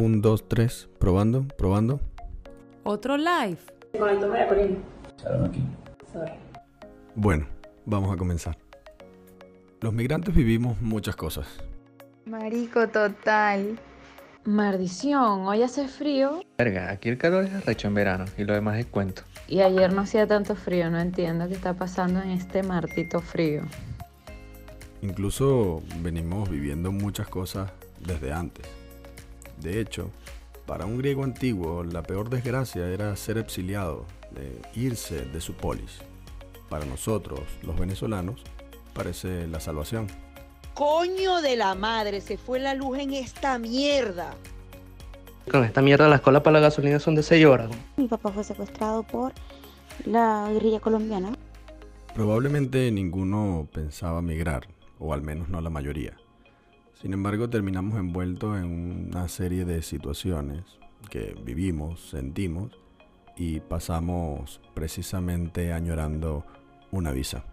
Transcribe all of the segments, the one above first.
Un, dos, tres, probando, probando. Otro live. Bueno, vamos a comenzar. Los migrantes vivimos muchas cosas. Marico, total. Maldición, hoy hace frío Verga, aquí el calor es arrecho en verano y lo demás es cuento. y ayer no hacía tanto frío. No entiendo qué está pasando en este martito frío. Incluso venimos viviendo muchas cosas desde antes. De hecho, para un griego antiguo la peor desgracia era ser exiliado, de irse de su polis. Para nosotros, los venezolanos, parece la salvación. Coño de la madre, se fue la luz en esta mierda. Con esta mierda las colas para la gasolina son de 6 horas. Mi papá fue secuestrado por la guerrilla colombiana. Probablemente ninguno pensaba migrar, o al menos no la mayoría. Sin embargo, terminamos envueltos en una serie de situaciones que vivimos, sentimos y pasamos precisamente añorando una visa.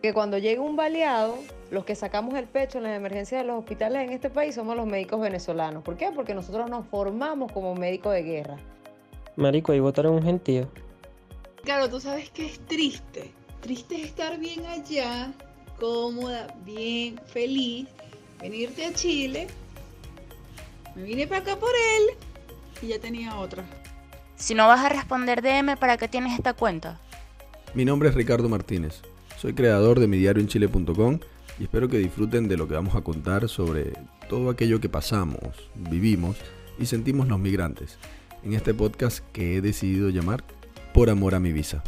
que cuando llega un baleado, los que sacamos el pecho en las emergencias de los hospitales en este país somos los médicos venezolanos. ¿Por qué? Porque nosotros nos formamos como médicos de guerra. Marico, ahí votaron un gentío. Claro, tú sabes que es triste. Triste es estar bien allá, cómoda, bien, feliz, venirte a Chile. Me vine para acá por él y ya tenía otra. Si no vas a responder DM, ¿para qué tienes esta cuenta? Mi nombre es Ricardo Martínez. Soy creador de midiarioenchile.com y espero que disfruten de lo que vamos a contar sobre todo aquello que pasamos, vivimos y sentimos los migrantes en este podcast que he decidido llamar Por amor a mi visa.